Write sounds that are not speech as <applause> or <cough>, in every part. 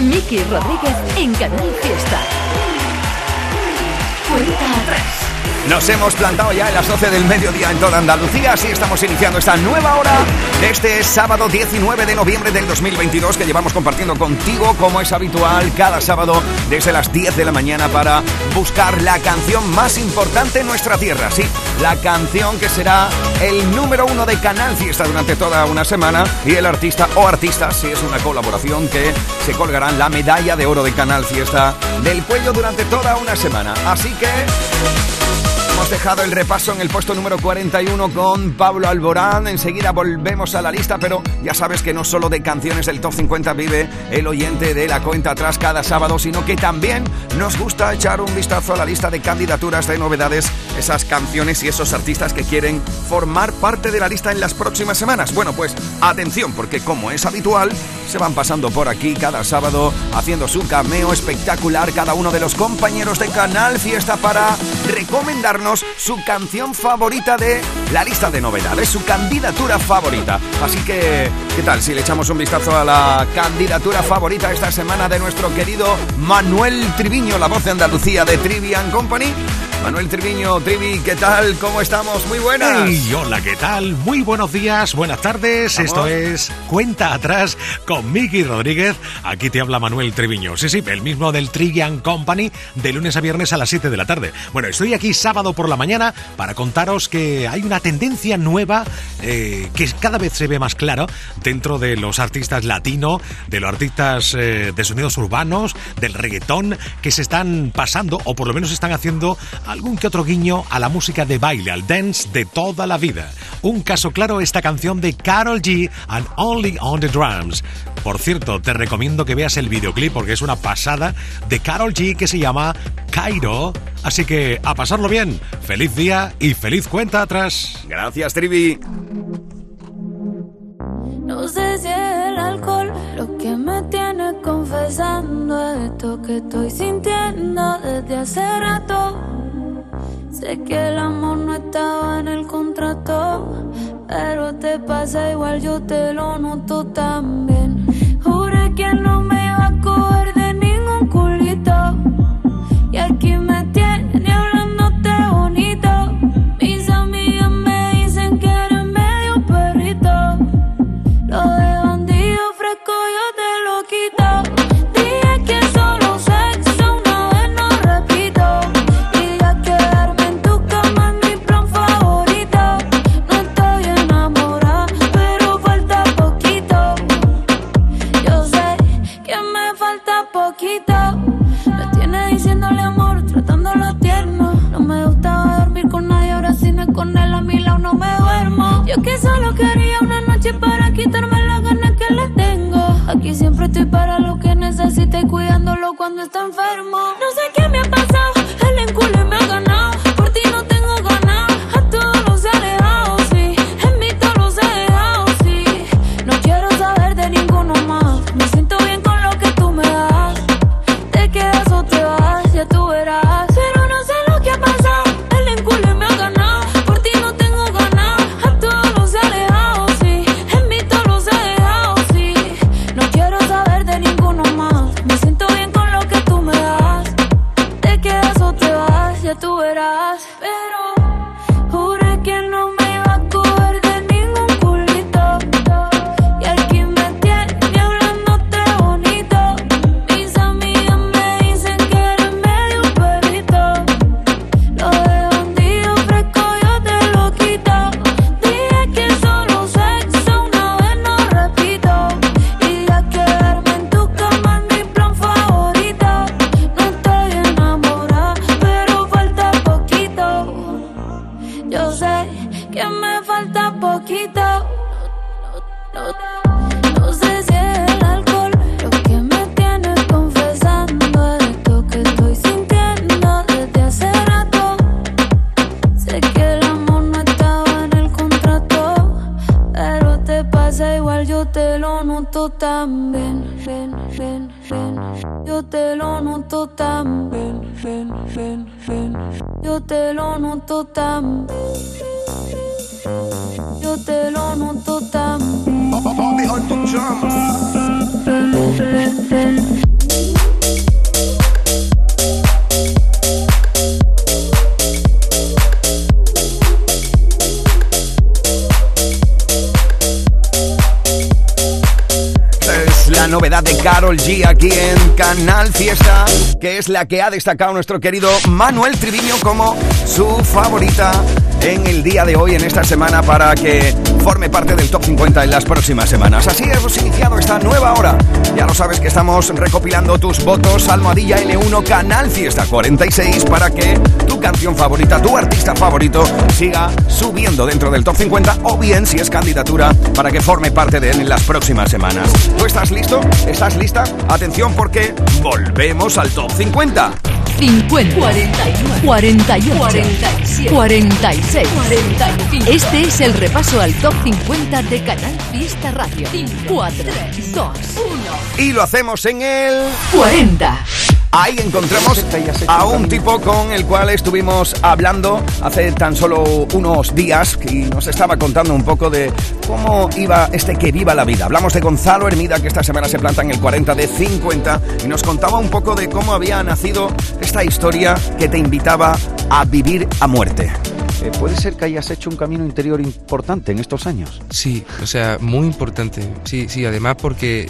Miki Rodríguez en Canal Fiesta. Cuenta atrás. Nos hemos plantado ya en las 12 del mediodía en toda Andalucía, así estamos iniciando esta nueva hora de este sábado 19 de noviembre del 2022 que llevamos compartiendo contigo como es habitual cada sábado desde las 10 de la mañana para buscar la canción más importante en nuestra tierra, sí, la canción que será el número uno de Canal Fiesta durante toda una semana y el artista o artistas, si es una colaboración que se colgarán la medalla de oro de Canal Fiesta del cuello durante toda una semana. Así que Hemos dejado el repaso en el puesto número 41 con Pablo Alborán. Enseguida volvemos a la lista, pero ya sabes que no solo de canciones del Top 50 vive el oyente de la cuenta atrás cada sábado, sino que también nos gusta echar un vistazo a la lista de candidaturas de novedades, esas canciones y esos artistas que quieren formar parte de la lista en las próximas semanas. Bueno, pues atención, porque como es habitual, se van pasando por aquí cada sábado haciendo su cameo espectacular cada uno de los compañeros de Canal Fiesta para recomendarnos su canción favorita de la lista de novedades, su candidatura favorita. Así que, ¿qué tal si le echamos un vistazo a la candidatura favorita esta semana de nuestro querido Manuel Triviño, la voz de Andalucía de Trivian Company? Manuel Triviño, Trivi, ¿qué tal? ¿Cómo estamos? Muy buenas. Y hola, ¿qué tal? Muy buenos días, buenas tardes. Esto es Cuenta Atrás con Miki Rodríguez. Aquí te habla Manuel Triviño. Sí, sí, el mismo del Trivian Company, de lunes a viernes a las 7 de la tarde. Bueno, estoy aquí sábado por la mañana para contaros que hay una tendencia nueva eh, que cada vez se ve más clara dentro de los artistas latino, de los artistas eh, de sonidos urbanos, del reggaetón, que se están pasando o por lo menos están haciendo algún que otro guiño a la música de baile, al dance de toda la vida. Un caso claro esta canción de Carol G and Only on the Drums. Por cierto, te recomiendo que veas el videoclip porque es una pasada de Carol G que se llama Cairo. Así que a pasarlo bien. Feliz día y feliz cuenta atrás. Gracias, Trivi. No sé si es el alcohol lo que me tiene confesando esto que estoy sintiendo desde hace rato. Sé que el amor no estaba en el contrato, pero te pasa igual, yo te lo noto también. Juré que no me iba a coger Yo que solo quería una noche para quitarme las ganas que le tengo. Aquí siempre estoy para lo que necesite cuidándolo cuando está enfermo. No sé qué en Canal Fiesta, que es la que ha destacado nuestro querido Manuel Triviño como su favorita en el día de hoy, en esta semana, para que forme parte del top 50 en las próximas semanas. Así hemos iniciado esta nueva hora. Ya lo sabes que estamos recopilando tus votos, Almohadilla L1, Canal Fiesta 46, para que tu canción favorita, tu artista favorito, siga subiendo dentro del top 50 o bien, si es candidatura, para que forme parte de él en las próximas semanas. ¿Tú estás listo? ¿Estás lista? Atención porque volvemos al top 50. 50, 41, 48, 47, 46, 45. Este es el repaso al top 50 de Canal Fiesta Radio. 4, 3, 2, 1. Y lo hacemos en el 40. Ahí encontramos a un tipo con el cual estuvimos hablando hace tan solo unos días y nos estaba contando un poco de cómo iba este que viva la vida. Hablamos de Gonzalo Hermida que esta semana se planta en el 40 de 50 y nos contaba un poco de cómo había nacido esta historia que te invitaba a vivir a muerte. Eh, ¿Puede ser que hayas hecho un camino interior importante en estos años? Sí, o sea, muy importante. Sí, sí, además porque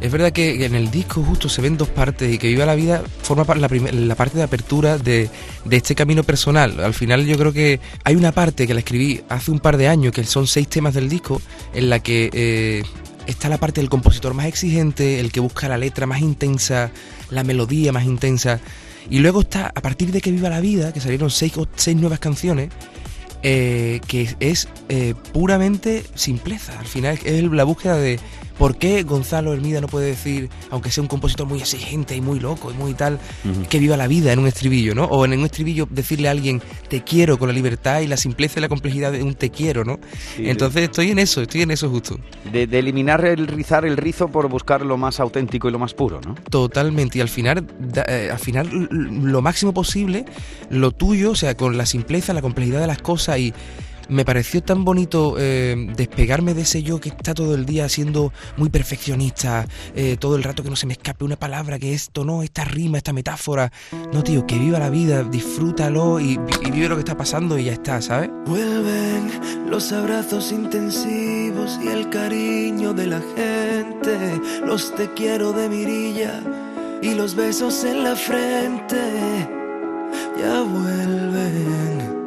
es verdad que en el disco justo se ven dos partes y que Viva la Vida forma la, la parte de apertura de, este camino personal. Al final yo creo que hay una parte que la escribí hace un par de años, que son seis temas del disco, en la que eh, está la parte del compositor más exigente, el que busca la letra más intensa, la melodía más intensa. Y luego está, a partir de que Viva la Vida, que salieron seis, seis nuevas canciones, eh, que es eh, puramente simpleza. Al final es la búsqueda de ¿Por qué Gonzalo Hermida no puede decir, aunque sea un compositor muy exigente y muy loco y muy tal, que viva la vida en un estribillo, ¿no? O en un estribillo decirle a alguien, te quiero con la libertad y la simpleza y la complejidad de un te quiero, ¿no? Entonces estoy en eso, estoy en eso justo. De, eliminar el rizar el rizo por buscar lo más auténtico y lo más puro, ¿no? Totalmente, y al final, eh, al final lo máximo posible, lo tuyo, o sea, con la simpleza, la complejidad de las cosas y me pareció tan bonito eh, despegarme de ese yo que está todo el día siendo muy perfeccionista, eh, todo el rato que no se me escape una palabra, que esto no, esta rima, esta metáfora. No, tío, que viva la vida, disfrútalo y, vive lo que está pasando y ya está, ¿sabes? Vuelven los abrazos intensivos y el cariño de la gente, los te quiero de mirilla y los besos en la frente. Ya vuelven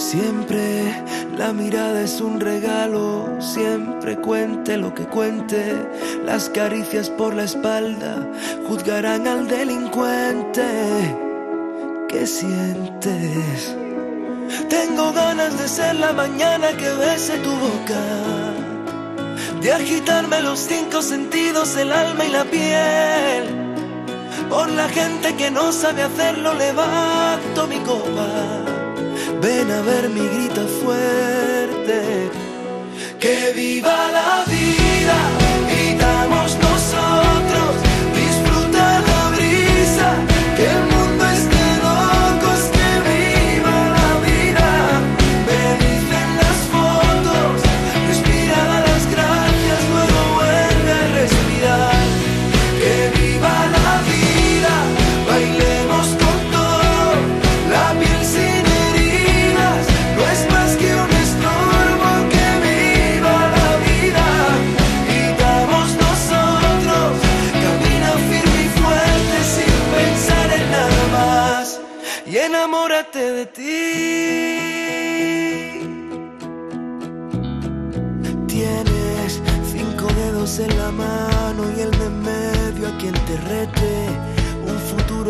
Siempre la mirada es un regalo, siempre cuente lo que cuente. Las caricias por la espalda juzgarán al delincuente. ¿Qué sientes? Tengo ganas de ser la mañana que bese tu boca, de agitarme los cinco sentidos, el alma y la piel. Por la gente que no sabe hacerlo, levanto mi copa Ven a ver mi grito fuerte. Que viva la vida,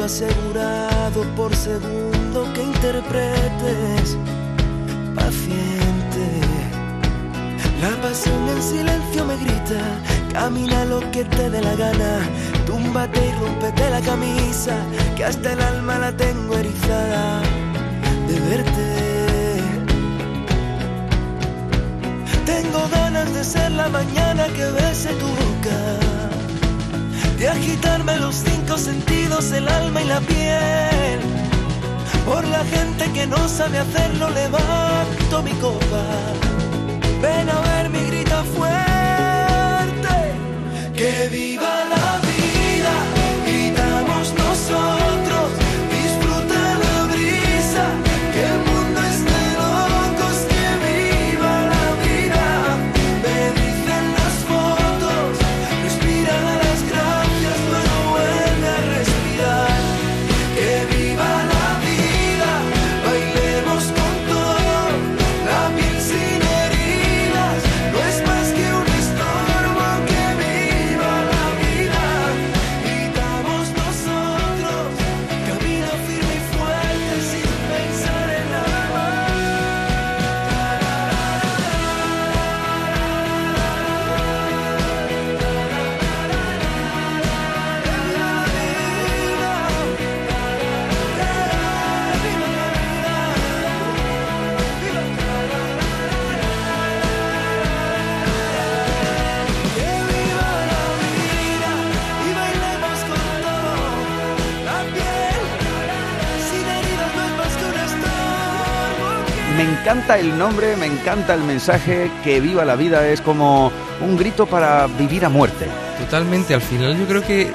asegurado por segundo que interpretes. Paciente. La pasión en silencio me grita. Camina lo que te dé la gana. Túmbate y rompete la camisa. Que hasta el alma la tengo erizada de verte. Tengo ganas de ser la mañana que bese tu boca, de agitarme los cinco sentidos, el alma y la piel. Por la gente que no sabe hacerlo, levanto mi copa. Ven a ver mi grito fuerte, que viva la vida, gritamos nosotros, encanta el nombre, me encanta el mensaje, que viva la vida es como un grito para vivir a muerte. Totalmente, al final yo creo que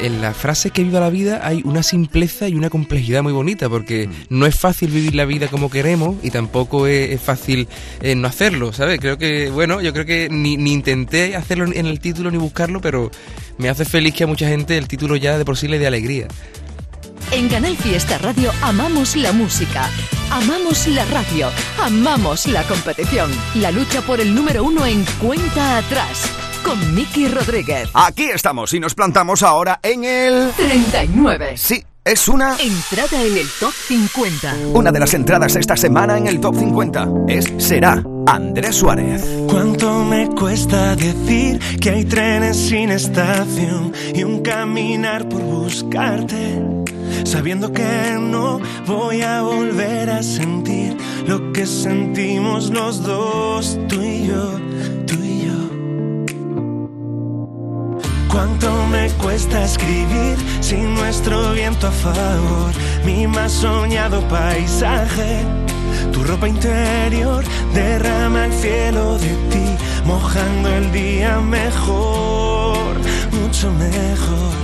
en, la frase que viva la vida hay una simpleza y una complejidad muy bonita, porque mm. no es fácil vivir la vida como queremos y tampoco es, fácil eh, no hacerlo, ¿sabes? Creo que, bueno, yo creo que ni, ni intenté hacerlo en el título ni buscarlo, pero me hace feliz que a mucha gente el título ya de por sí le dé alegría. En Canal Fiesta Radio amamos la música, amamos la radio, amamos la competición, la lucha por el número uno en cuenta atrás con Miki Rodríguez. Aquí estamos y nos plantamos ahora en el 39. Sí, es una entrada en el top 50. Una de las entradas esta semana en el top 50 es Será Andrés Suárez. ¿Cuánto me cuesta decir que hay trenes sin estación y un caminar por buscarte? Sabiendo que no voy a volver a sentir lo que sentimos los dos, tú y yo, tú y yo. Cuánto me cuesta escribir sin nuestro viento a favor, mi más soñado paisaje. Tu ropa interior derrama el cielo de ti, mojando el día mejor, mucho mejor.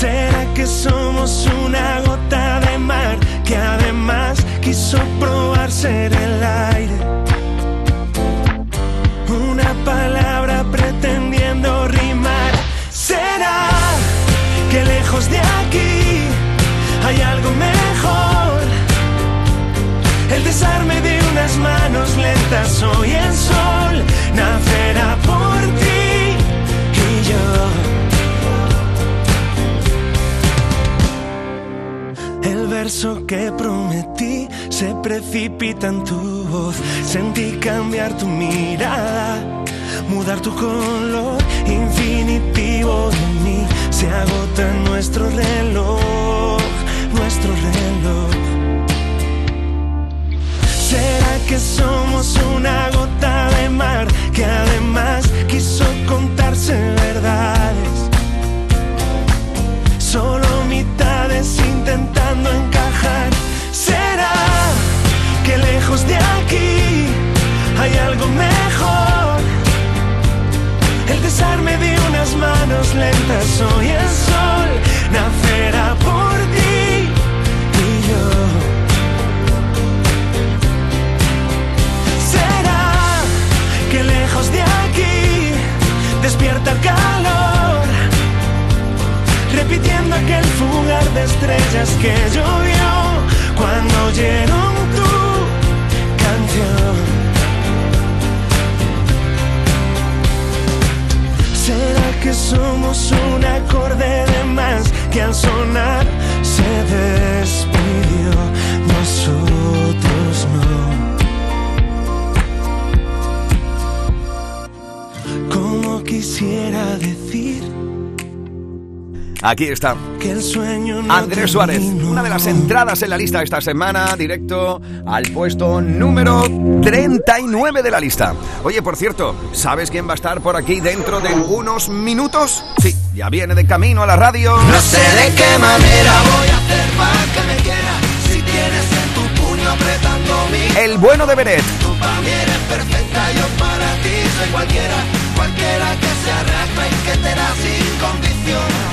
¿Será que somos una gota de mar que además quiso probar ser el aire? Una palabra pretendiendo rimar. ¿Será que lejos de aquí hay algo mejor? El desarme de unas manos lentas, hoy el sol nacerá por que prometí se precipita en tu voz. Sentí cambiar tu mirada, mudar tu color infinitivo de mí. Se agota nuestro reloj, nuestro reloj. ¿Será que somos una gota de mar que además quiso contarse verdades? Solo intentando encajar. ¿Será que lejos de aquí hay algo mejor? El desarme de unas manos lentas, hoy el sol nacerá por ti y yo. ¿Será que lejos de aquí despierta el calor? Repitiendo aquel fugar de estrellas que llovió cuando oyeron tu canción. ¿Será que somos un acorde de más que al sonar se despidió? Nosotros no. Como quisiera decir Aquí está. Andrés Suárez, una de las entradas en la lista esta semana, directo al puesto número 39 de la lista. Oye, por cierto, ¿sabes quién va a estar por aquí dentro de unos minutos? Sí, ya viene de camino a la radio. No sé de qué manera voy a hacer para que me quiera si tienes en tu puño apretando mi. El bueno de Beret. Tú para mí eres perfecta, yo para ti soy cualquiera, cualquiera que se arrastre y que te da sin.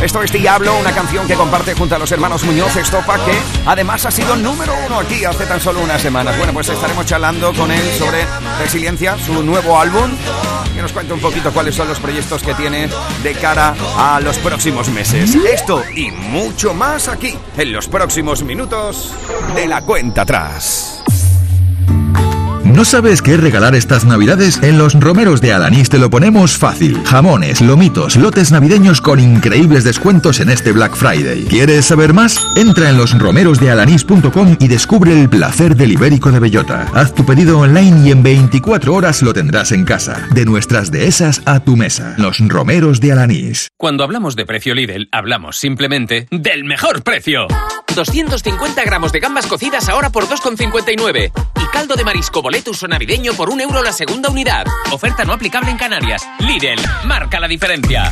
Esto es Diablo, una canción que comparte junto a los hermanos Muñoz Estopa, que además ha sido número uno aquí hace tan solo unas semanas. Bueno, pues estaremos charlando con él sobre Resiliencia, su nuevo álbum, que nos cuente un poquito cuáles son los proyectos que tiene de cara a los próximos meses. Esto y mucho más aquí, en los próximos minutos de la cuenta atrás. ¿No sabes qué regalar estas navidades? En los romeros de Alanís te lo ponemos fácil. Jamones, lomitos, lotes navideños con increíbles descuentos en este Black Friday. ¿Quieres saber más? Entra en losromerosdealanís.com y descubre el placer del ibérico de bellota. Haz tu pedido online y en 24 horas lo tendrás en casa. De nuestras dehesas a tu mesa. Los romeros de Alanís. Cuando hablamos de precio Lidl, hablamos simplemente del mejor precio. 250 gramos de gambas cocidas ahora por 2,59. Y caldo de marisco boletus o navideño por un euro la segunda unidad. Oferta no aplicable en Canarias. Lidl, marca la diferencia.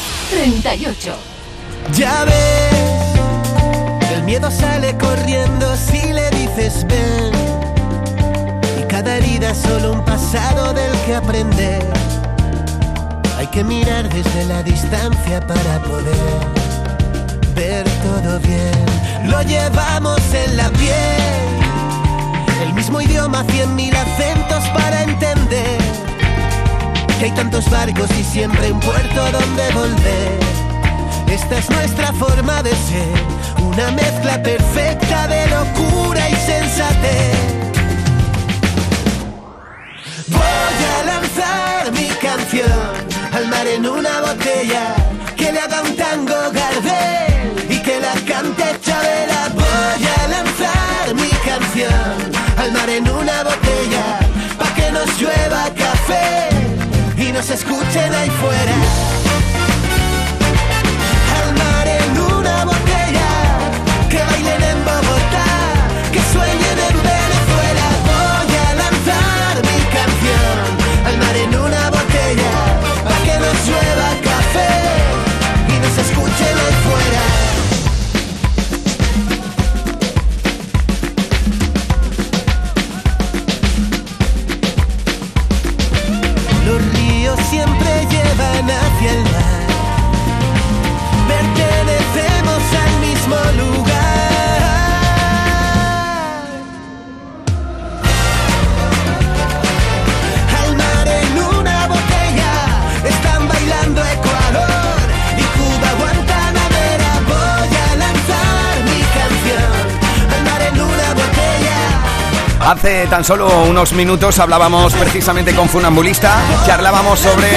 38. Ya ves, el miedo sale corriendo si le dices ven. Y cada herida es solo un pasado del que aprender. Hay que mirar desde la distancia para poder ver todo bien. Lo llevamos en la piel, el mismo idioma, cien mil acentos para entender que hay tantos barcos y siempre un puerto donde volver. Esta es nuestra forma de ser, una mezcla perfecta de locura y sensatez. Voy a lanzar mi canción al mar en una botella que le haga un tango Gardel y que la cante Chabela. Voy a lanzar mi canción al mar en una botella pa' que nos llueva café y nos escuchen ahí fuera. Hacia Hace tan solo unos minutos hablábamos precisamente con Funambulista, charlábamos sobre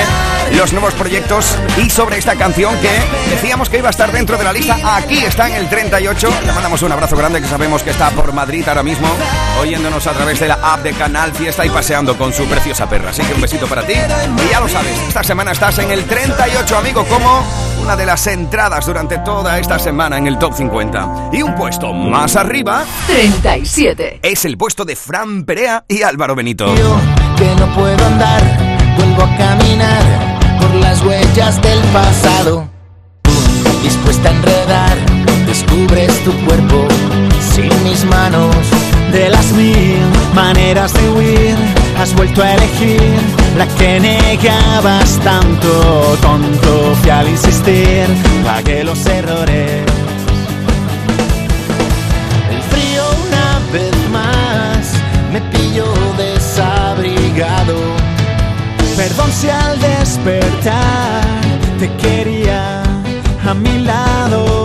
los nuevos proyectos y sobre esta canción que decíamos que iba a estar dentro de la lista. Aquí está en el 38. Le mandamos un abrazo grande que sabemos que está por Madrid ahora mismo, oyéndonos a través de la app de Canal Fiesta y paseando con su preciosa perra. Así que un besito para ti. Y ya lo sabes, esta semana estás en el 38, amigo, como una de las entradas durante toda esta semana en el top 50. Y un puesto más arriba 37. es el puesto de Fran Perea y Álvaro Benito. que no puedo andar, vuelvo a caminar por las huellas del pasado. Dispuesta a enredar, descubres tu cuerpo sin mis manos. De las mil maneras de huir, has vuelto a elegir la que negabas tanto. Tonto fui al insistir, pagué los errores. Perdón si al despertar te quería a mi lado.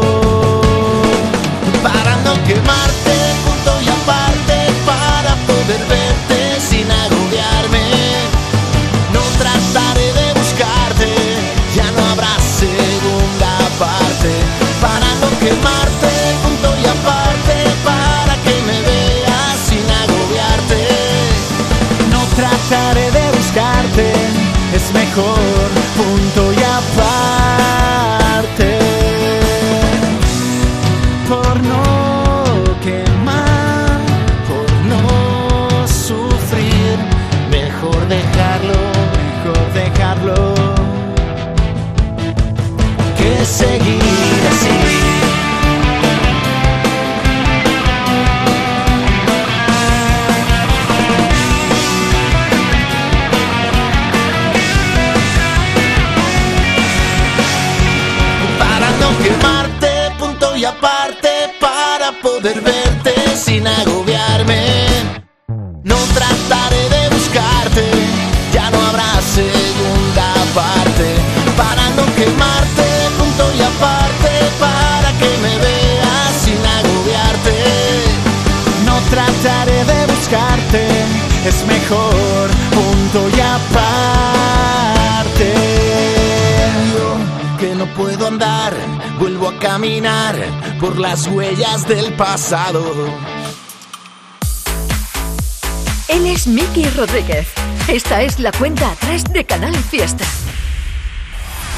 Aparte, para poder verte sin agobiarme. No trataré de buscarte, ya no habrá segunda parte. Para no quemarte, punto y aparte, para que me veas sin agobiarte. No trataré de buscarte, es mejor punto y aparte. Yo que no puedo andar, caminar por las huellas del pasado. Él es Miki Rodríguez. Esta es la cuenta atrás de Canal Fiesta.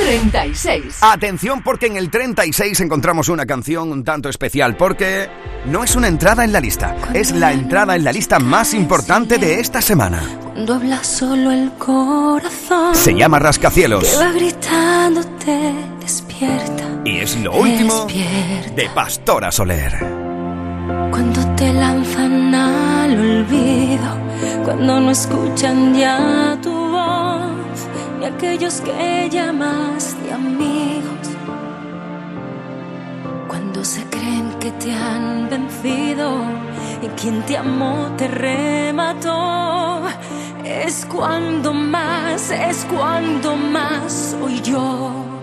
36. Atención porque en el 36 encontramos una canción un tanto especial porque no es una entrada en la lista, es la entrada en la lista más importante de esta semana. Cuando habla solo el corazón. Se llama Rascacielos Que va gritándote, despierta. y es lo último Despierta. de Pastora Soler. Cuando te lanzan al olvido, cuando no escuchan ya tu voz, ni aquellos que llamas de amigos. Cuando se creen que te han vencido y quien te amó te remató, es cuando más, es cuando más soy yo.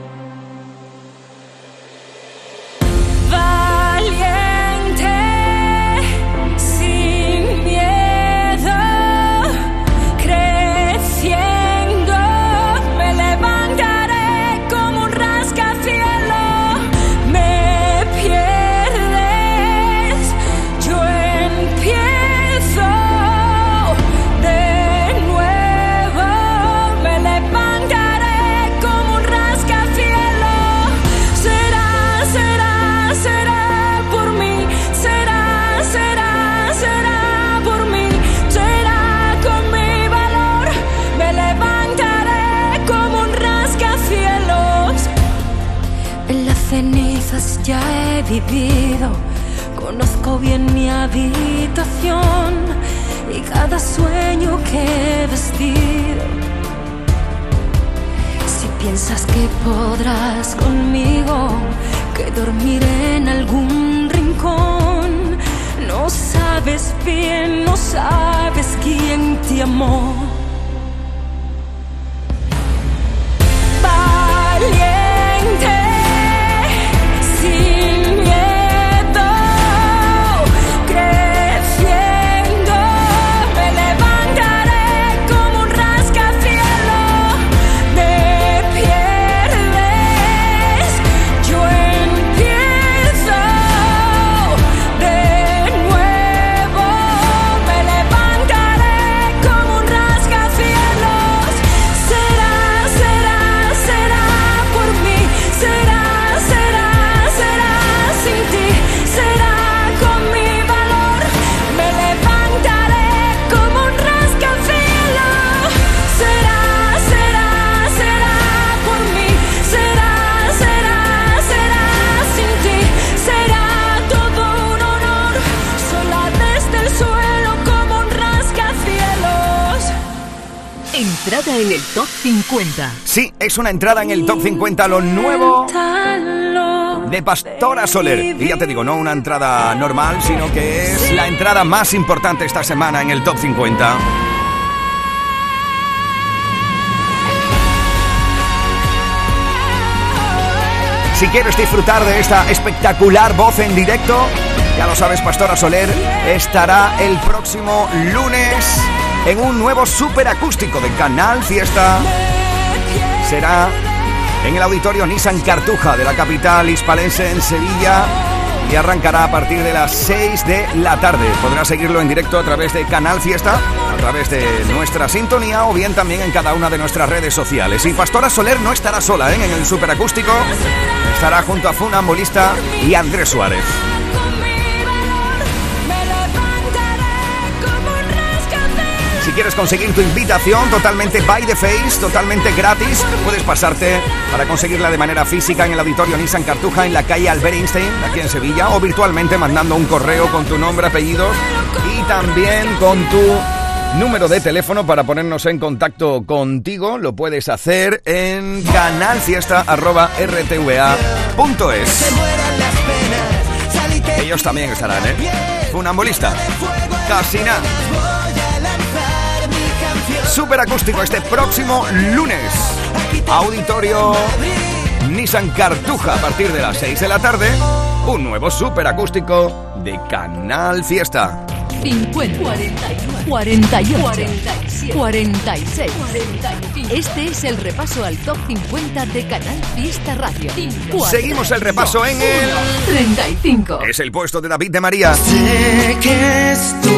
Dormiré en algún rincón, no sabes bien, no sabes quién te amó. En el top 50. Sí, es una entrada en el top 50, lo nuevo de Pastora Soler. Y ya te digo, no una entrada normal, sino que es la entrada más importante esta semana en el top 50. Si quieres disfrutar de esta espectacular voz en directo, ya lo sabes, Pastora Soler estará el próximo lunes en un nuevo superacústico de Canal Fiesta. Será en el auditorio Nissan Cartuja de la capital hispalense en Sevilla y arrancará a partir de las 6 de la tarde. Podrás seguirlo en directo a través de Canal Fiesta, a través de nuestra sintonía o bien también en cada una de nuestras redes sociales. Y Pastora Soler no estará sola ¿eh? en el superacústico, estará junto a Funambulista y Andrés Suárez. Si quieres conseguir tu invitación totalmente by the face, totalmente gratis, puedes pasarte para conseguirla de manera física en el auditorio Nissan Cartuja en la calle Albert Einstein, aquí en Sevilla, o virtualmente mandando un correo con tu nombre, apellidos y también con tu número de teléfono para ponernos en contacto contigo. Lo puedes hacer en canalfiesta.rtva.es. Ellos también estarán, ¿eh? Funambulista. Casi nada. Super acústico este próximo lunes. Auditorio Nissan Cartuja a partir de las 6 de la tarde. Un nuevo super acústico de Canal Fiesta. 50, 41, 48, 46. Este es el repaso al top 50 de Canal Fiesta Radio. Seguimos el repaso en el 35. Es el puesto de David de María. Sé que estoy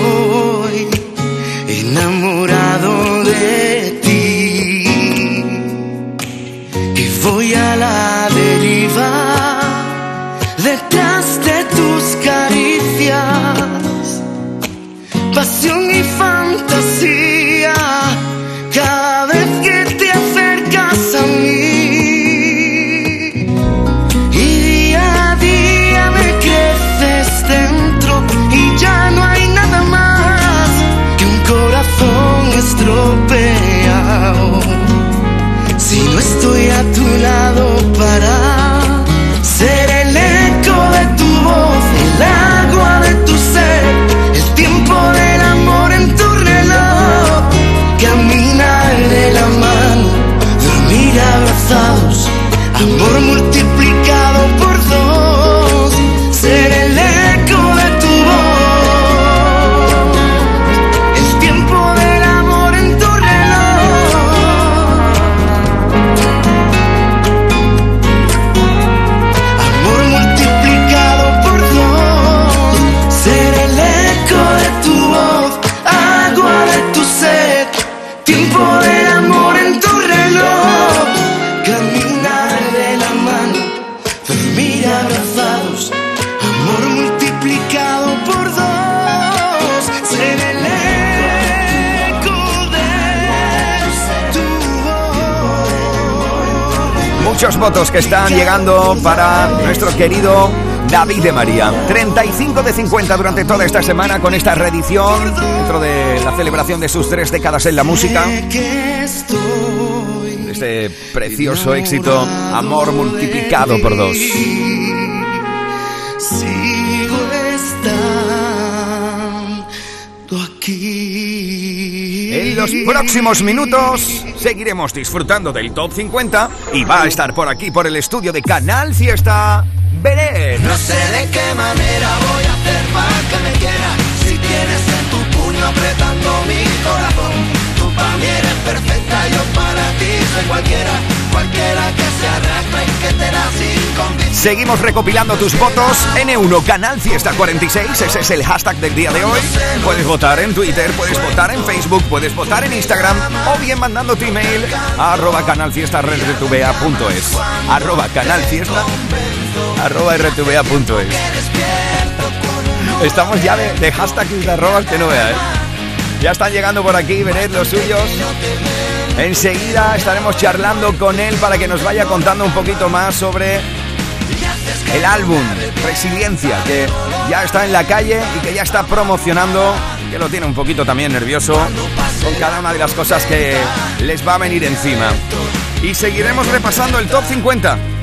votos que están llegando para nuestro querido David de María. 35 de 50 durante toda esta semana con esta reedición dentro de la celebración de sus tres décadas en la música. Este precioso éxito, Amor multiplicado por dos. Sigo estando aquí. En los próximos minutos seguiremos disfrutando del Top 50 y va a estar por aquí, por el estudio de Canal Fiesta, Belén. No sé de qué manera voy a hacer para que me quieras Si tienes en tu puño apretando mi corazón Tú para mí eres perfecta, yo para ti soy cualquiera Cualquiera que se arrastre que te da sin condición Seguimos recopilando tus votos. N1 Canal Fiesta 46, ese es el hashtag del día de hoy. Puedes votar en Twitter, puedes votar en Facebook, puedes votar en Instagram o bien mandando tu email a arroba canalfiesta.rtva.es arroba canalfiesta arroba rtva.es Estamos ya de, de hashtags y de arrobas que no vea, ¿eh? Ya están llegando por aquí, vened los suyos. Enseguida estaremos charlando con él para que nos vaya contando un poquito más sobre el álbum Resiliencia, que ya está en la calle y que ya está promocionando, que lo tiene un poquito también nervioso con cada una de las cosas que les va a venir encima. Y seguiremos repasando el top 50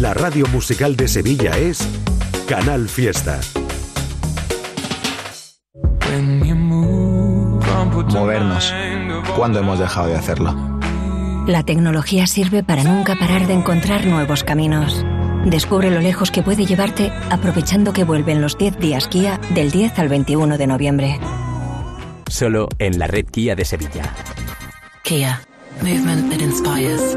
La radio musical de Sevilla es Canal Fiesta. Movernos. ¿Cuándo hemos dejado de hacerlo? La tecnología sirve para nunca parar de encontrar nuevos caminos. Descubre lo lejos que puede llevarte aprovechando que vuelven los 10 días Kia del 10 al 21 de noviembre. Solo en la red Kia de Sevilla. Kia, movement that inspires.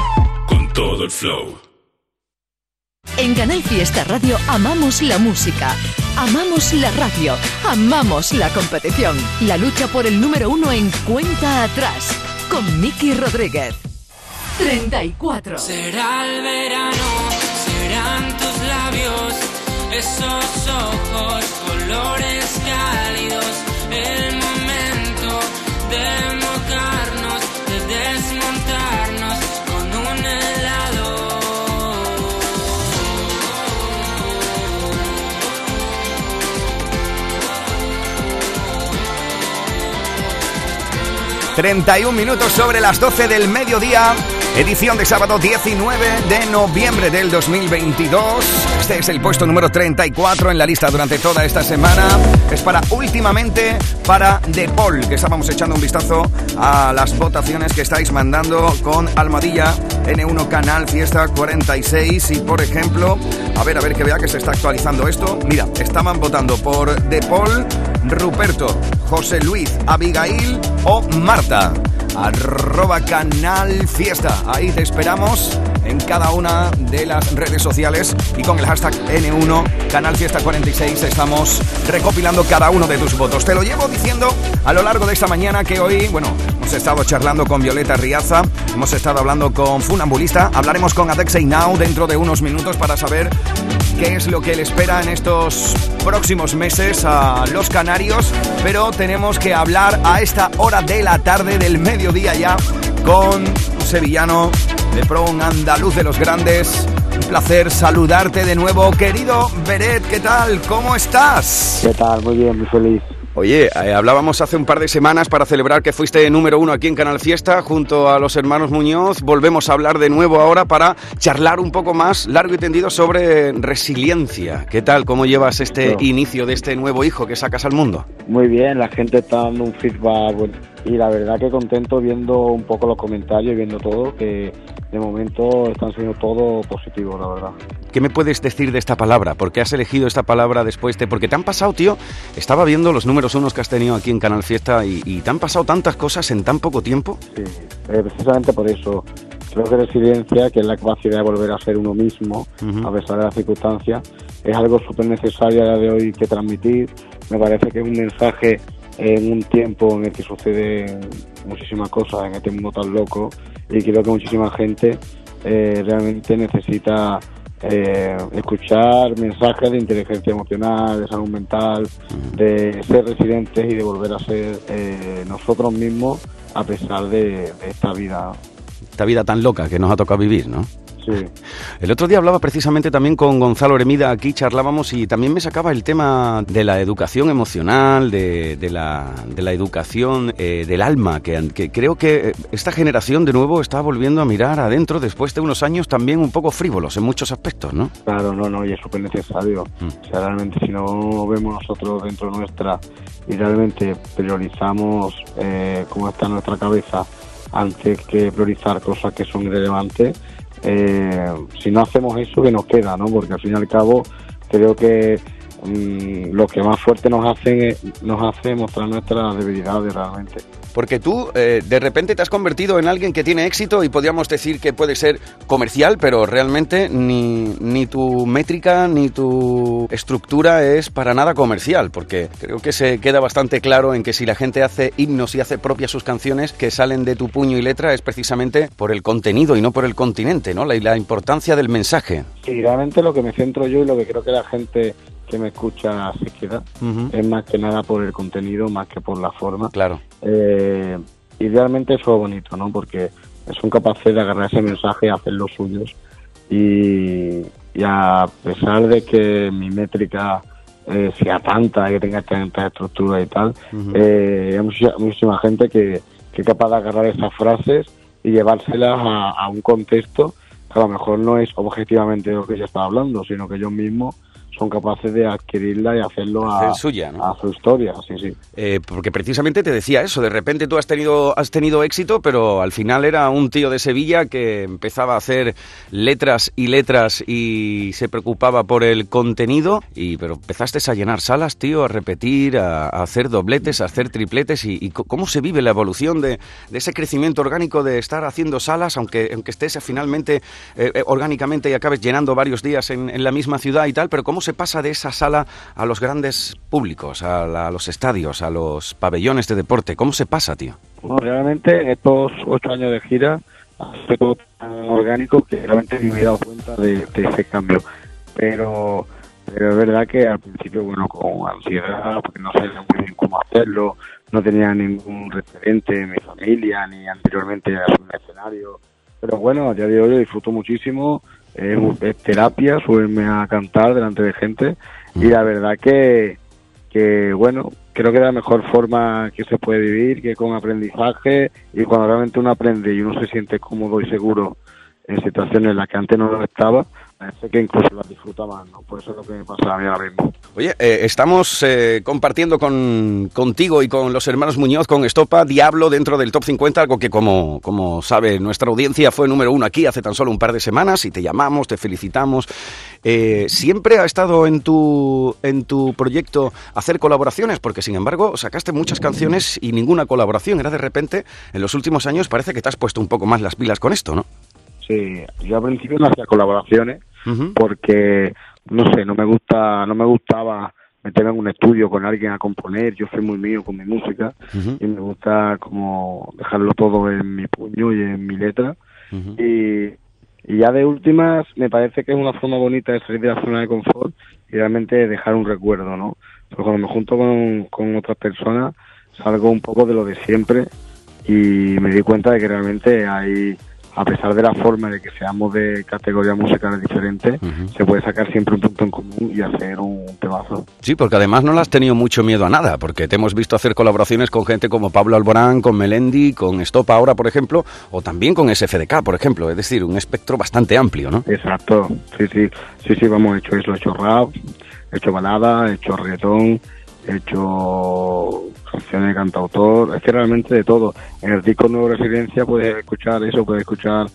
Todo el flow. En Canal Fiesta Radio amamos la música, amamos la radio, amamos la competición. La lucha por el número uno en cuenta atrás con Miki Rodríguez. 34. Será el verano, serán tus labios, esos ojos, colores cálidos, el momento de 31 minutos sobre las 12 del mediodía. Edición de sábado 19 de noviembre del 2022. Este es el puesto número 34 en la lista durante toda esta semana. Es para últimamente para De Paul, que estábamos echando un vistazo a las votaciones que estáis mandando con Almadilla N1 Canal Fiesta 46. Y por ejemplo, a ver, a ver que vea que se está actualizando esto. Mira, estaban votando por De Paul, Ruperto, José Luis, Abigail o Marta arroba canal fiesta. Ahí te esperamos en cada una de las redes sociales y con el hashtag N1 Canal Fiesta 46 estamos recopilando cada uno de tus votos. Te lo llevo diciendo a lo largo de esta mañana que hoy, bueno, hemos estado charlando con Violeta Riaza, hemos estado hablando con Funambulista, hablaremos con Adexei Now dentro de unos minutos para saber qué es lo que le espera en estos próximos meses a los canarios, pero tenemos que hablar a esta hora de la tarde del mediodía ya con un sevillano de pro, un andaluz de los grandes. Un placer saludarte de nuevo, querido Beret, ¿qué tal? ¿Cómo estás? ¿Qué tal? Muy bien, muy feliz. Oye, eh, hablábamos hace un par de semanas para celebrar que fuiste número uno aquí en Canal Fiesta junto a los hermanos Muñoz. Volvemos a hablar de nuevo ahora para charlar un poco más largo y tendido sobre resiliencia. ¿Qué tal? ¿Cómo llevas este No. inicio de este nuevo hijo que sacas al mundo? Muy bien, la gente está dando un feedback y la verdad que contento viendo un poco los comentarios y viendo todo, que de momento están siendo todo positivo, la verdad. ¿Qué me puedes decir de esta palabra? ¿Por qué has elegido esta palabra después de...? Porque te han pasado, tío, estaba viendo los números unos que has tenido aquí en Canal Fiesta y, y te han pasado tantas cosas en tan poco tiempo. Sí, eh, precisamente por eso. Creo que resiliencia, que es la capacidad de volver a ser uno mismo, Ujú. a pesar de las circunstancias, es algo súper necesario a día de hoy que transmitir. Me parece que es un mensaje en un tiempo en el que suceden muchísimas cosas en este mundo tan loco y creo que muchísima gente eh, realmente necesita eh, escuchar mensajes de inteligencia emocional, de salud mental, de ser resilientes y de volver a ser eh, nosotros mismos a pesar de, de esta vida. Esta vida tan loca que nos ha tocado vivir, ¿no? Sí. El otro día hablaba precisamente también con Gonzalo Remida, aquí charlábamos y también me sacaba el tema de la educación emocional, de, de la, de la educación eh, del alma, que, que creo que eh, esta generación de nuevo está volviendo a mirar adentro después de unos años también un poco frívolos en muchos aspectos, ¿no? Claro, no, no, y es súper necesario. O sea, realmente si no vemos nosotros dentro nuestra y realmente priorizamos eh, cómo está nuestra cabeza antes que priorizar cosas que son irrelevantes, eh, si no hacemos eso, que nos queda, ¿no? Porque al fin y al cabo creo que mm, lo que más fuerte nos hace, es- nos hace mostrar nuestras debilidades realmente. Porque tú eh, de repente te has convertido en alguien que tiene éxito y podríamos decir que puede ser comercial, pero realmente ni, ni tu métrica ni tu estructura es para nada comercial, porque creo que se queda bastante claro en que si la gente hace himnos y hace propias sus canciones que salen de tu puño y letra es precisamente por el contenido y no por el continente, ¿no? La, la importancia del mensaje. Y realmente lo que me centro yo y lo que creo que la gente que me escucha se queda es más que nada por el contenido, más que por la forma. Claro. Eh, y realmente eso es bonito, ¿no? Porque son capaces de agarrar ese mensaje y hacer los suyos. Y, y a pesar de que mi métrica eh, sea tanta, que tenga tanta estructura y tal, eh, hay mucha- muchísima gente que, que es capaz de agarrar esas frases y llevárselas a, a un contexto que a lo mejor no es objetivamente lo que yo estaba hablando, sino que ellos mismos son capaces de adquirirla y hacerlo a, Hacer suya, ¿no? a su historia, sí, sí. Eh, porque precisamente te decía eso, de repente tú has tenido, has tenido éxito, pero al final era un tío de Sevilla que empezaba a hacer letras y letras y se preocupaba por el contenido, y pero empezaste a llenar salas, tío, a repetir, a, a hacer dobletes, a hacer tripletes, y, cómo se vive la evolución de, de ese crecimiento orgánico de estar haciendo salas, aunque, aunque estés finalmente eh, eh, orgánicamente y acabes llenando varios días en, en la misma ciudad y tal, pero cómo se pasa de esa sala a los grandes públicos, a, la- a los estadios, a los pabellones de deporte, ¿cómo se pasa, tío? Bueno, realmente en estos ocho años de gira todo tan orgánico que realmente me he dado cuenta de, de ese cambio. Pero, pero es verdad que al principio, bueno, con ansiedad, porque no sabía muy bien cómo hacerlo, no tenía ningún referente en mi familia, ni anteriormente a un escenario. Pero bueno, a día de hoy lo disfruto muchísimo, es, es terapia, subirme a cantar delante de gente. Y la verdad que, que bueno, creo que es la mejor forma que se puede vivir, que con aprendizaje. Y cuando realmente uno aprende y uno se siente cómodo y seguro en situaciones en las que antes no lo estaba, parece que incluso las disfruta más, ¿no? Por eso es lo que me pasa a mí ahora mismo. Oye, eh, estamos eh, compartiendo con, contigo y con los hermanos Muñoz, con Estopa, Diablo dentro del Top 50, algo que como, como sabe nuestra audiencia fue número uno aquí hace tan solo un par de semanas y te llamamos, te felicitamos. Eh, ¿Siempre ha estado en tu, en tu proyecto hacer colaboraciones? Porque sin embargo sacaste muchas canciones y ninguna colaboración. Era de repente, en los últimos años parece que te has puesto un poco más las pilas con esto, ¿no? Sí, yo al principio no hacía colaboraciones porque no sé, no me gusta, no me gustaba meterme en un estudio con alguien a componer, yo soy muy mío con mi música y me gusta como dejarlo todo en mi puño y en mi letra. Y, y ya de últimas me parece que es una forma bonita de salir de la zona de confort y realmente dejar un recuerdo, ¿no? Pero cuando me junto con, con otras personas salgo un poco de lo de siempre y me di cuenta de que realmente hay a pesar de la forma de que seamos de categorías musicales diferentes, se puede sacar siempre un punto en común y hacer un temazo. Sí, porque además no le has tenido mucho miedo a nada, porque te hemos visto hacer colaboraciones con gente como Pablo Alborán, con Melendi, con Estopa ahora, por ejemplo, o también con SFDK, por ejemplo. Es decir, un espectro bastante amplio, ¿no? Exacto, sí, sí, sí, sí, vamos, he hecho eso, he hecho rap, he hecho balada, he hecho reggaetón, he hecho canciones de cantautor, es que realmente de todo. En el disco Nuevo Residencia puedes escuchar eso, puedes escuchar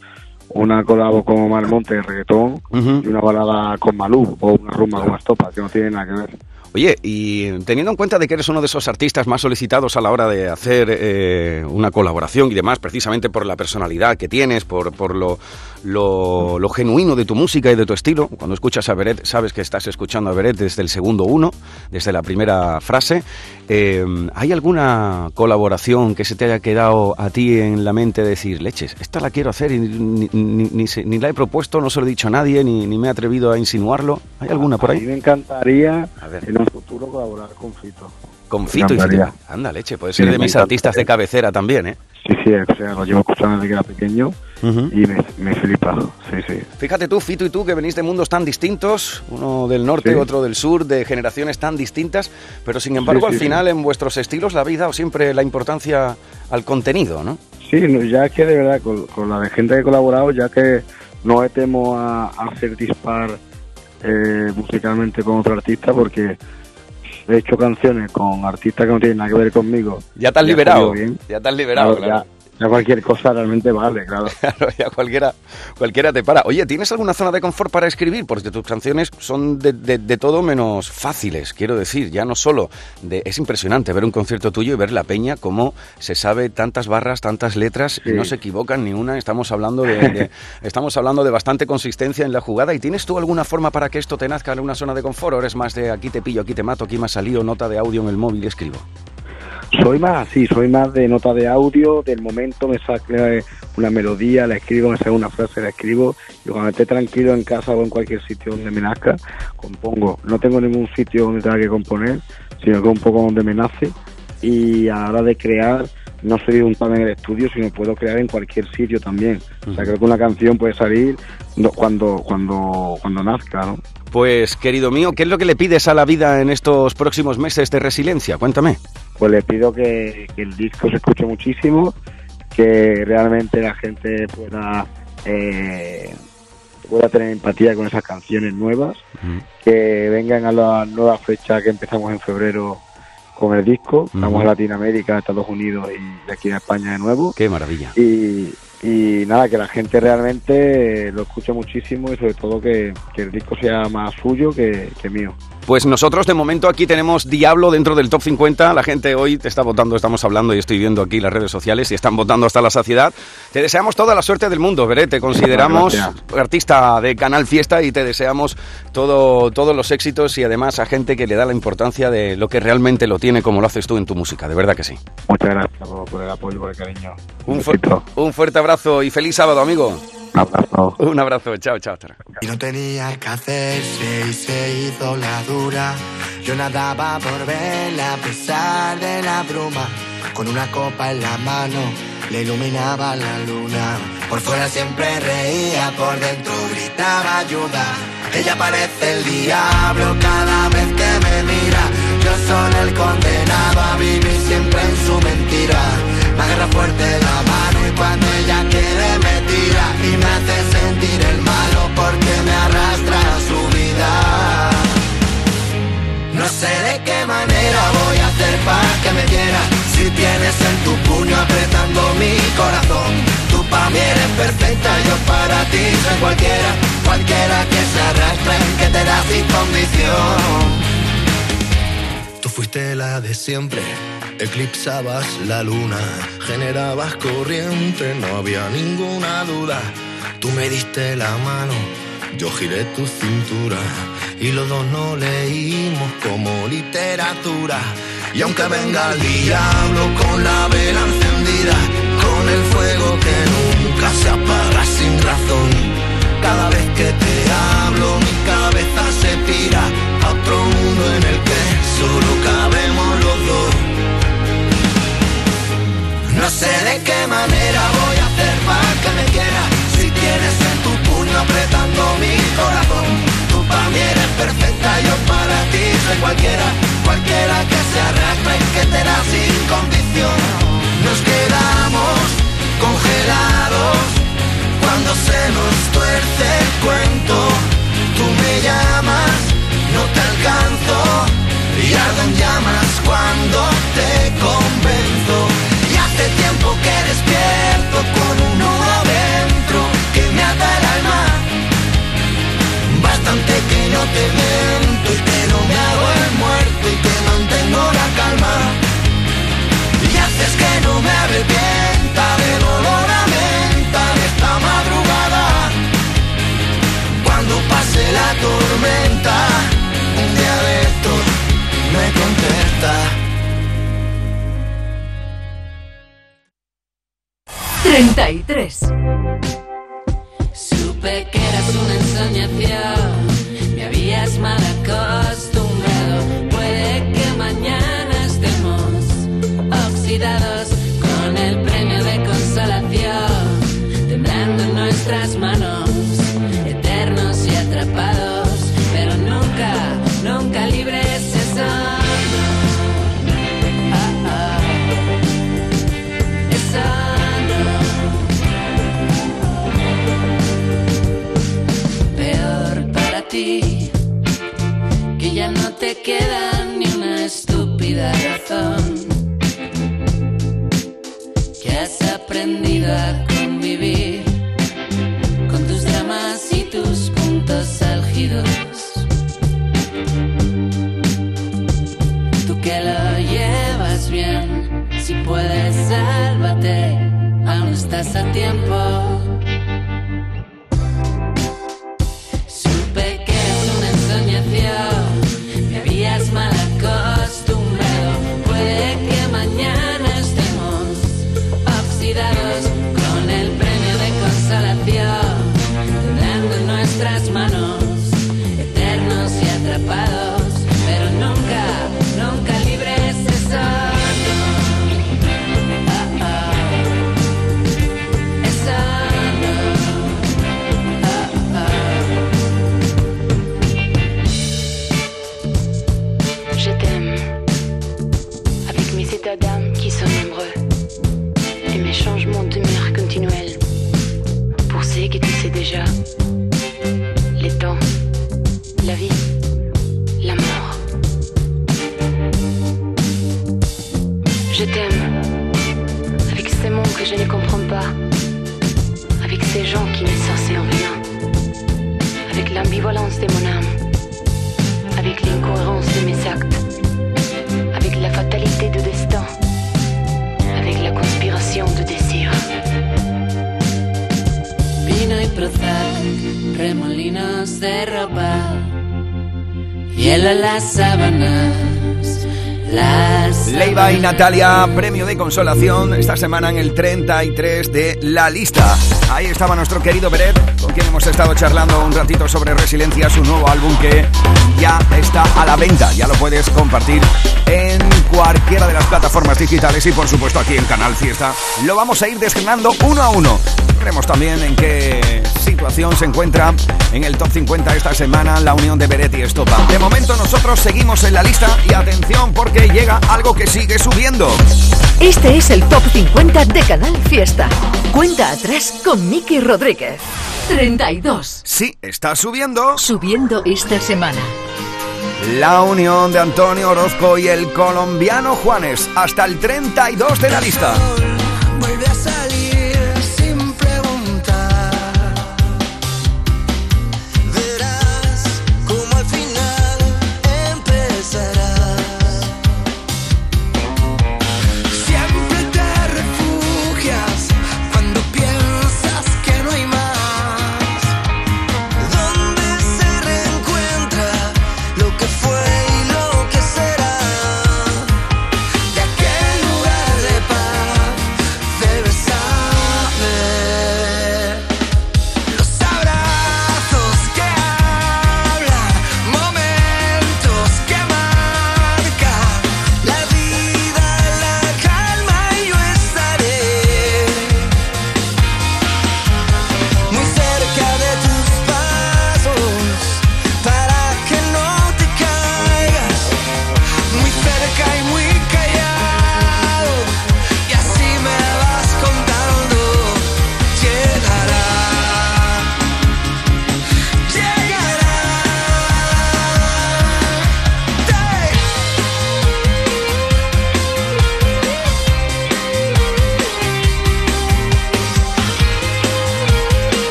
una colabo con Omar Monte de reggaetón y una balada con Malú o una rumba con Estopa, que no tiene nada que ver. Oye, y teniendo en cuenta de que eres uno de esos artistas más solicitados a la hora de hacer eh, una colaboración y demás, precisamente por la personalidad que tienes, por, por lo, lo, lo genuino de tu música y de tu estilo, cuando escuchas a Beret sabes que estás escuchando a Beret desde el segundo uno, desde la primera frase. Eh, ¿Hay alguna colaboración que se te haya quedado a ti en la mente de decir, leches, esta la quiero hacer y ni, ni- ni se- ni la he propuesto, no se lo he dicho a nadie, ni, ni me he atrevido a insinuarlo? ¿Hay alguna por A mí ahí? me encantaría en un futuro colaborar con Fito. Con Fito y. Fito. Anda, leche, puede Sí, ser de me mis artistas de cabecera también, ¿eh? Sí, sí, o sea, lo llevo escuchando desde que era pequeño y me, me flipa, sí, sí. Fíjate tú, Fito y tú, que venís de mundos tan distintos, uno del norte, Sí. otro del sur, de generaciones tan distintas, pero sin embargo, Sí, al sí, final, en vuestros estilos, la habéis dado siempre la importancia al contenido, ¿no? Sí, ya es que de verdad, con, con la de gente que he colaborado, ya que no temo a, a hacer dispar eh, musicalmente con otro artista, porque he hecho canciones con artistas que no tienen nada que ver conmigo. Ya te has liberado, bien. ya te has liberado, claro. Ya cualquier cosa realmente vale, claro. <laughs> Claro, ya cualquiera, cualquiera te para. Oye, ¿tienes alguna zona de confort para escribir? Porque tus canciones son de, de- de todo menos fáciles, quiero decir. Ya no solo de, es impresionante ver un concierto tuyo y ver la peña cómo se sabe tantas barras, tantas letras y no se equivocan ni una. Estamos hablando de, de- <laughs> estamos hablando de bastante consistencia en la jugada. ¿Y tienes tú alguna forma para que esto te nazca en una zona de confort? ¿O eres más de aquí te pillo, aquí te mato, aquí me ha salido nota de audio en el móvil y escribo? Soy más así, soy más de nota de audio, del momento me sale una melodía, la escribo, me sale una frase, la escribo, y cuando esté tranquilo en casa o en cualquier sitio donde me nazca, compongo. No tengo ningún sitio donde tenga que componer, sino que un poco donde me nace, y a la hora de crear, no soy un tal en el estudio, sino puedo crear en cualquier sitio también. O sea, creo que una canción puede salir cuando, cuando, cuando nazca, ¿no? Pues, querido mío, ¿qué es lo que le pides a la vida en estos próximos meses de resiliencia? Cuéntame. pues le pido que, que el disco se escuche muchísimo, que realmente la gente pueda eh, pueda tener empatía con esas canciones nuevas, que vengan a la nueva fecha que empezamos en febrero con el disco. Vamos a Latinoamérica, a Estados Unidos y aquí a España de nuevo. Qué maravilla. Y, y nada, que la gente realmente lo escuche muchísimo y sobre todo que, que el disco sea más suyo que, que mío. Pues nosotros de momento aquí tenemos Diablo dentro del top 50. La gente hoy te está votando, estamos hablando y estoy viendo aquí las redes sociales y están votando hasta la saciedad. Te deseamos toda la suerte del mundo, Veré. Te consideramos Gracias. artista de Canal Fiesta y te deseamos todo, todos los éxitos y además a gente que le da la importancia de lo que realmente lo tiene como lo haces tú en tu música. De verdad que sí. Muchas gracias por, por el apoyo, por el cariño. Un, fu- un fuerte abrazo y feliz sábado, amigo. Un abrazo. Un abrazo. Chao, chao. chao. Y no tenía que hacerse y se hizo la dura. Yo nadaba por verla a pesar de la bruma. Con una copa en la mano le iluminaba la luna. Por fuera siempre reía, por dentro gritaba ayuda. Ella parece el diablo cada vez que me mira. Yo soy el condenado a vivir siempre en su mentira. Me agarra fuerte la mano cuando ella quiere me tira y me hace sentir el malo porque me arrastra a su vida. No sé de qué manera voy a hacer para que me quiera. Si tienes en tu puño apretando mi corazón Tú para mí eres perfecta, yo para ti soy cualquiera. Cualquiera que se arrastre, que te da sin condición fuiste la de siempre, eclipsabas la luna, generabas corriente, no había ninguna duda. Tú me diste la mano, yo giré tu cintura y los dos no leímos como literatura. Y aunque venga el diablo con la vela encendida, con el fuego que nunca se apaga sin razón, cada vez que te hablo mi cabeza se pira solo cabemos los dos. No sé de qué manera voy a hacer para que me quiera. Si tienes en tu puño apretando mi corazón Tú para mí eres perfecta, yo para ti soy cualquiera. Cualquiera que se arrastre y que te da sin condición. Nos quedamos congelados Cuando se nos tuerce el cuento. Tú me llamas, no te alcanzo Y ardo en llamas cuando te convenzo. Y hace tiempo que despierto 33. Natalia, premio de consolación esta semana en el 33 de la lista. Ahí estaba nuestro querido Beret, con quien hemos estado charlando un ratito sobre Resiliencia, su nuevo álbum que ya está a la venta. Ya lo puedes compartir en cualquiera de las plataformas digitales y por supuesto aquí en Canal Fiesta. Lo vamos a ir desgranando uno a uno. Veremos también en qué situación se encuentra en el top 50 esta semana la unión de Beret y Estopa. De momento nosotros seguimos en la lista y atención porque llega algo que sigue subiendo. Este es el top 50 de Canal Fiesta. Cuenta atrás con Miki Rodríguez. 32. Sí, está subiendo. Subiendo esta semana. La unión de Antonio Orozco y el colombiano Juanes hasta el 32 de la lista.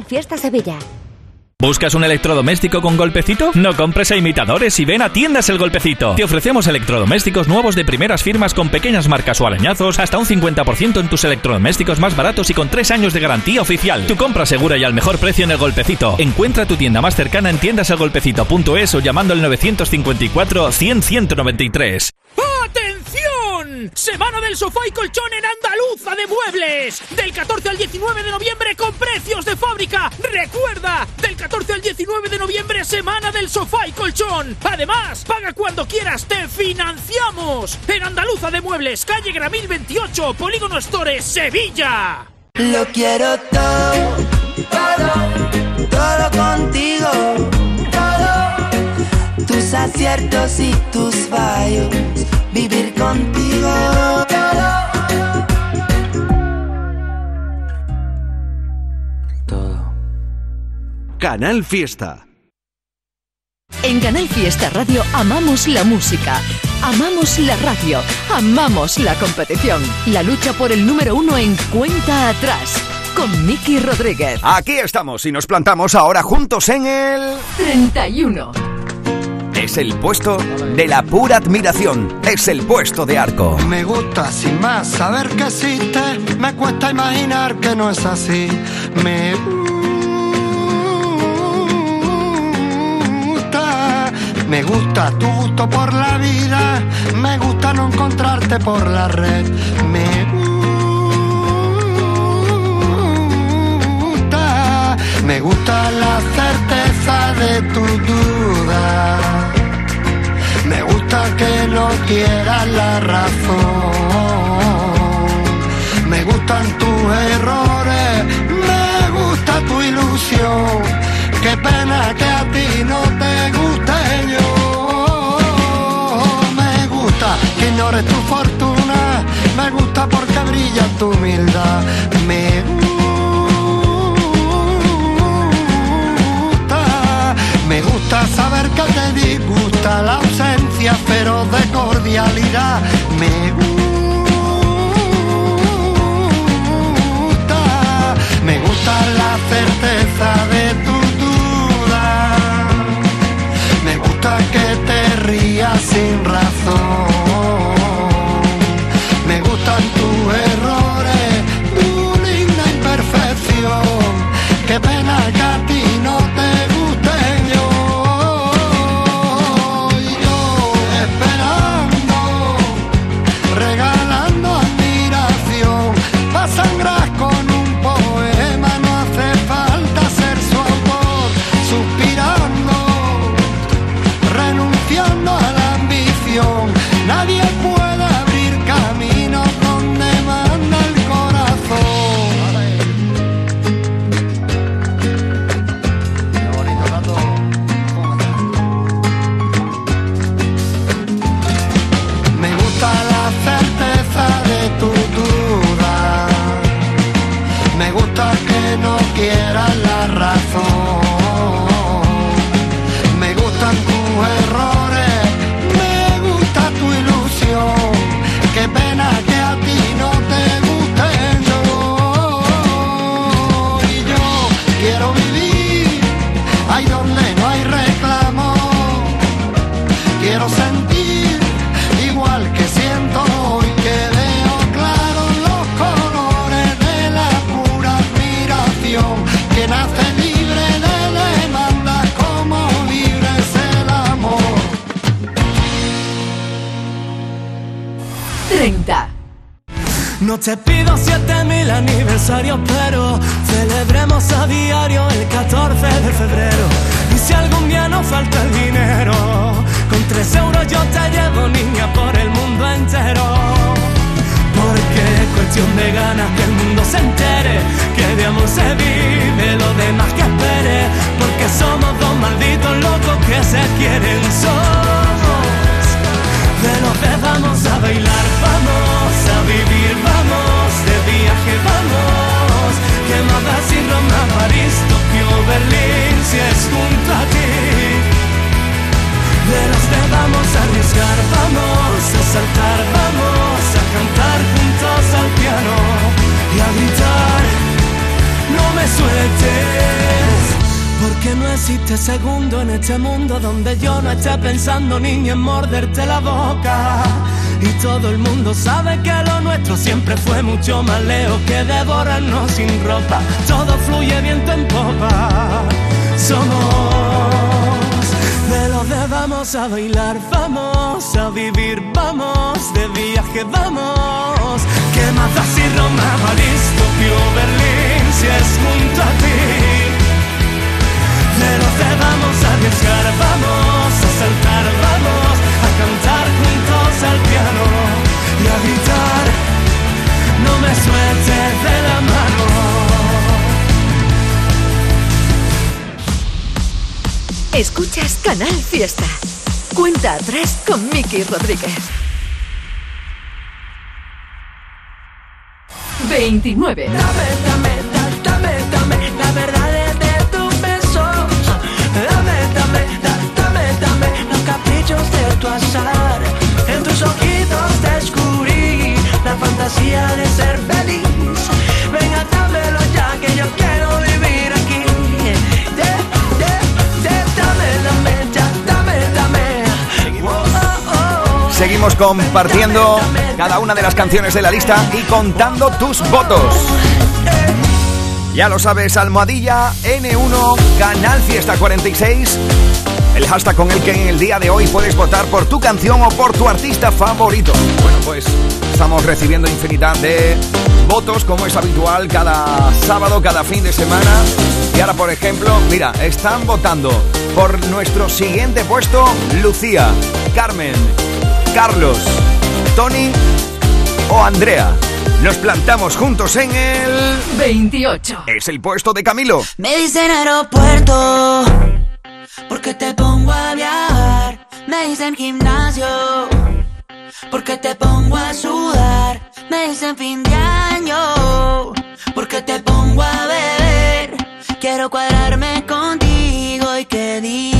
Canal Fiesta Sevilla. ¿Buscas un electrodoméstico con golpecito? No compres a imitadores y ven a Tiendas El Golpecito. Te ofrecemos electrodomésticos nuevos de primeras firmas con pequeñas marcas o arañazos, hasta un 50% en tus electrodomésticos más baratos y con 3 años de garantía oficial. Tu compra segura y al mejor precio en El Golpecito. Encuentra tu tienda más cercana en tiendaselgolpecito.es o llamando al 954 100 193. Semana del sofá y colchón en Andaluza de Muebles. Del 14 al 19 de noviembre con precios de fábrica. Recuerda, del 14 al 19 de noviembre, semana del sofá y colchón. Además, paga cuando quieras, te financiamos. En Andaluza de Muebles, calle Gramil 28, Polígono Store, Sevilla. Lo quiero todo, todo, todo contigo. Todo. Tus aciertos y tus fallos. Contigo. Canal Fiesta. En Canal Fiesta Radio amamos la música, amamos la radio, amamos la competición. La lucha por el número uno en cuenta atrás. Con Miki Rodríguez. Aquí estamos y nos plantamos ahora juntos en el 31. Es el puesto de la pura admiración. Es el puesto de arco. Me gusta sin más saber que existe. Me cuesta imaginar que no es así. Me gusta. Me gusta tu gusto por la vida. Me gusta no encontrarte por la red. Me gusta. Me gusta la certeza de tu duda. Me gusta que no quieras la razón. Me gustan tus errores, me gusta tu ilusión. Qué pena que a ti no te guste yo. Me gusta que ignores tu fortuna, me gusta porque brilla tu humildad. Me gusta, gusta saber que te disgusta la ausencia feroz de cordialidad. Me gusta, me gusta la certeza de tu duda. Me gusta que te rías sin razón. Me gustan tus errores, se quieren, somos de los que vamos a bailar, vamos a vivir, vamos de viaje, vamos. Que más si Roma, París, Tokio, Berlín, si es junto a ti. De los que vamos a arriesgar, vamos a saltar, vamos a cantar juntos al piano y a gritar. No me sueltes. Porque no existe segundo en este mundo donde yo no esté pensando niña en morderte la boca. Y todo el mundo sabe que lo nuestro siempre fue mucho más lejos que devorarnos sin ropa. Todo fluye viento en popa. Somos de los de vamos a bailar, vamos a vivir, vamos de viaje, vamos. Que más da si Roma, París, Tokio, Berlín, si es junto a ti menos de vamos a arriesgar, vamos a saltar, vamos a cantar juntos al piano y a gritar, no me sueltes de la mano. Escuchas Canal Fiesta. Cuenta atrás con Miki Rodríguez. 29. Caprichos de tu azar. En tus ojitos descubrí la fantasía de ser feliz. Venga, dámelo ya que yo quiero vivir aquí. De, de, de, dame, dame, ya, dame, dame. Oh, oh, oh. Seguimos compartiendo cada una de las canciones de la lista y contando tus votos. Ya lo sabes, almohadilla N1 Canal Fiesta 46. El hashtag con el que en el día de hoy puedes votar por tu canción o por tu artista favorito. Bueno, pues estamos recibiendo infinidad de votos como es habitual cada sábado, cada fin de semana. Y ahora, por ejemplo, mira, están votando por nuestro siguiente puesto Lucía, Carmen, Carlos, Tony o Andrea. Nos plantamos juntos en el 28. Es el puesto de Camilo. Me dicen aeropuerto, porque te pongo. Me dicen gimnasio, porque te pongo a sudar. Me dicen fin de año, porque te pongo a beber. Quiero cuadrarme contigo y que digan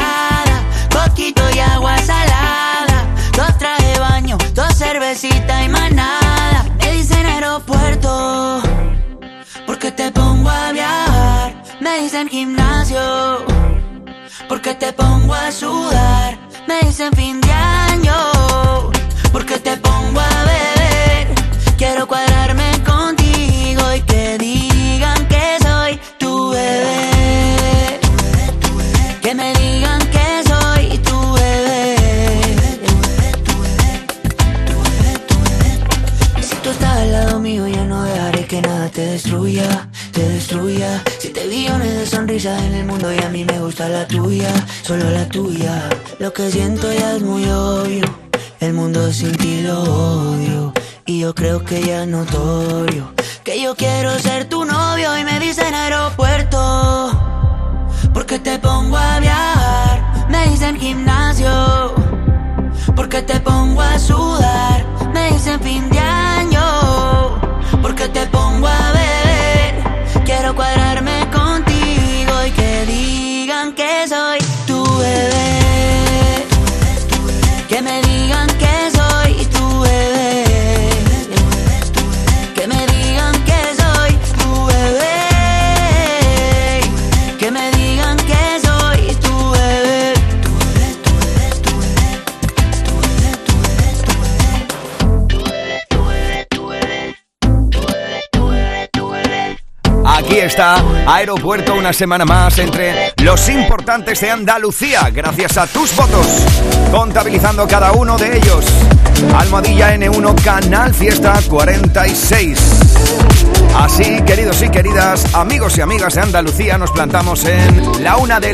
lancha alquilada, poquito y agua salada. Dos traje baño, dos cervecitas y más nada. Me dicen aeropuerto, porque te pongo a viajar. Me dicen gimnasio, porque te pongo a sudar. Me dicen fin de te destruya. Siete billones de sonrisas en el mundo y a mí me gusta la tuya, solo la tuya. Lo que siento ya es muy obvio, el mundo sin ti lo odio. Y yo creo que ya es notorio, que yo quiero ser tu novio y me dicen aeropuerto. Porque te pongo a viajar, me dicen gimnasio. Porque te pongo a sudar, me dicen fin de año. Aeropuerto una semana más entre los importantes de Andalucía, gracias a tus votos, contabilizando cada uno de ellos. Almohadilla N1 Canal Fiesta 46. Así, queridos y queridas, amigos y amigas de Andalucía, nos plantamos en la una del